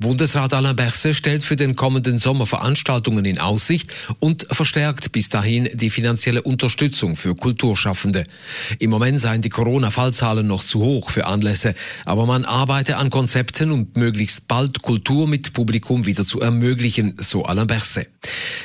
Bundesrat Alain Berset stellt für den kommenden Sommer Veranstaltungen in Aussicht und verstärkt bis dahin die finanzielle Unterstützung für Kulturschaffende. Im Moment seien die Corona-Fallzahlen noch zu hoch für Anlässe, aber man arbeite an Konzepten, um möglichst bald Kultur mit Publikum wieder zu ermöglichen, so Alain Berset.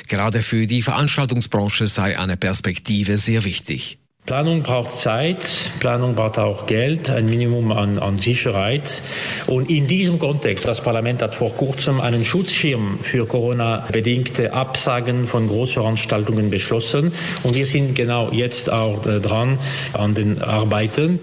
Gerade für die Veranstaltungsbranche sei eine Perspektive sehr wichtig. Planung braucht Zeit, Planung braucht auch Geld, ein Minimum an, an, Sicherheit. Und in diesem Kontext, das Parlament hat vor kurzem einen Schutzschirm für Corona-bedingte Absagen von Großveranstaltungen beschlossen. Und wir sind genau jetzt auch äh, dran an den Arbeiten.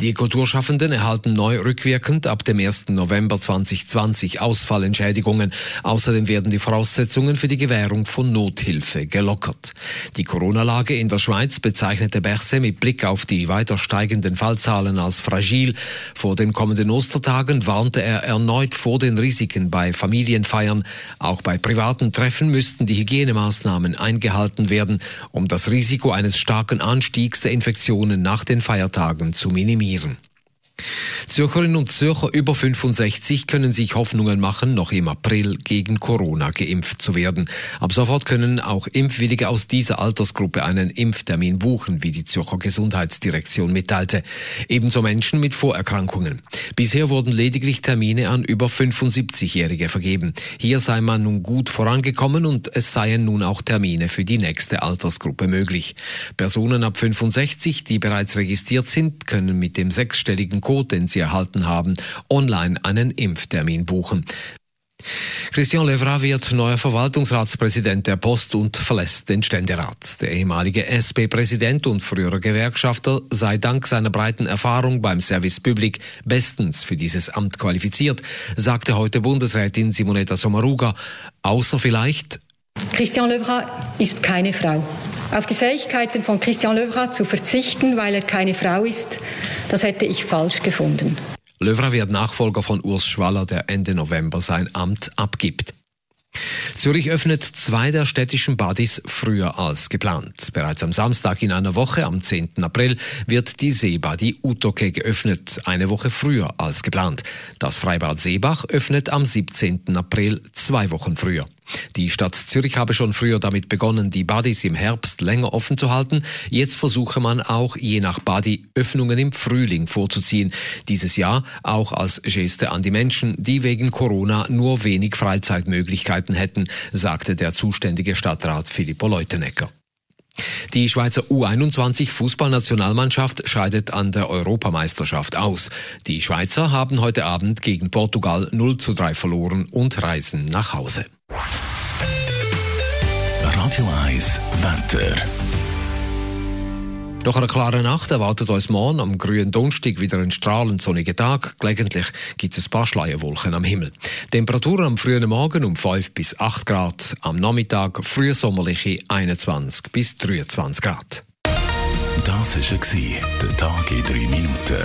Die Kulturschaffenden erhalten neu rückwirkend ab dem 1. November 2020 Ausfallentschädigungen. Außerdem werden die Voraussetzungen für die Gewährung von Nothilfe gelockert. Die Corona-Lage in der Schweiz bezeichnete Berse mit Blick auf die weiter steigenden Fallzahlen als fragil. Vor den kommenden Ostertagen warnte er erneut vor den Risiken bei Familienfeiern. Auch bei privaten Treffen müssten die Hygienemaßnahmen eingehalten werden, um das Risiko eines starken Anstiegs der Infektionen nach den Feiertagen zu minimieren механизм. Zürcherinnen und Zürcher über 65 können sich Hoffnungen machen, noch im April gegen Corona geimpft zu werden. Ab sofort können auch Impfwillige aus dieser Altersgruppe einen Impftermin buchen, wie die Zürcher Gesundheitsdirektion mitteilte. Ebenso Menschen mit Vorerkrankungen. Bisher wurden lediglich Termine an über 75-Jährige vergeben. Hier sei man nun gut vorangekommen und es seien nun auch Termine für die nächste Altersgruppe möglich. Personen ab 65, die bereits registriert sind, können mit dem sechsstelligen Code, den sie erhalten haben, online einen Impftermin buchen. Christian Levra wird neuer Verwaltungsratspräsident der Post und verlässt den Ständerat. Der ehemalige SP-Präsident und frühere Gewerkschafter sei dank seiner breiten Erfahrung beim Service Public bestens für dieses Amt qualifiziert, sagte heute Bundesrätin Simonetta Sommaruga, außer vielleicht Christian Levra ist keine Frau. Auf die Fähigkeiten von Christian Levra zu verzichten, weil er keine Frau ist, das hätte ich falsch gefunden. Levra wird Nachfolger von Urs Schwaller, der Ende November sein Amt abgibt. Zürich öffnet zwei der städtischen Badis früher als geplant. Bereits am Samstag in einer Woche, am 10. April, wird die Seebadi Utoke geöffnet, eine Woche früher als geplant. Das Freibad Seebach öffnet am 17. April, zwei Wochen früher. Die Stadt Zürich habe schon früher damit begonnen, die Badis im Herbst länger offen zu halten. Jetzt versuche man auch je nach Badi Öffnungen im Frühling vorzuziehen. Dieses Jahr auch als Geste an die Menschen, die wegen Corona nur wenig Freizeitmöglichkeiten hätten, sagte der zuständige Stadtrat Filippo Leutenegger. Die Schweizer U21 Fußballnationalmannschaft scheidet an der Europameisterschaft aus. Die Schweizer haben heute Abend gegen Portugal 0 zu 3 verloren und reisen nach Hause. Radio 1 Wetter. Nach einer klaren Nacht erwartet uns morgen am grünen Donnerstag wieder ein strahlend sonniger Tag. Gelegentlich gibt es ein paar Schleierwolken am Himmel. Temperaturen am frühen Morgen um 5 bis 8 Grad, am Nachmittag frühsommerliche 21 bis 23 Grad. Das war der Tag in 3 Minuten.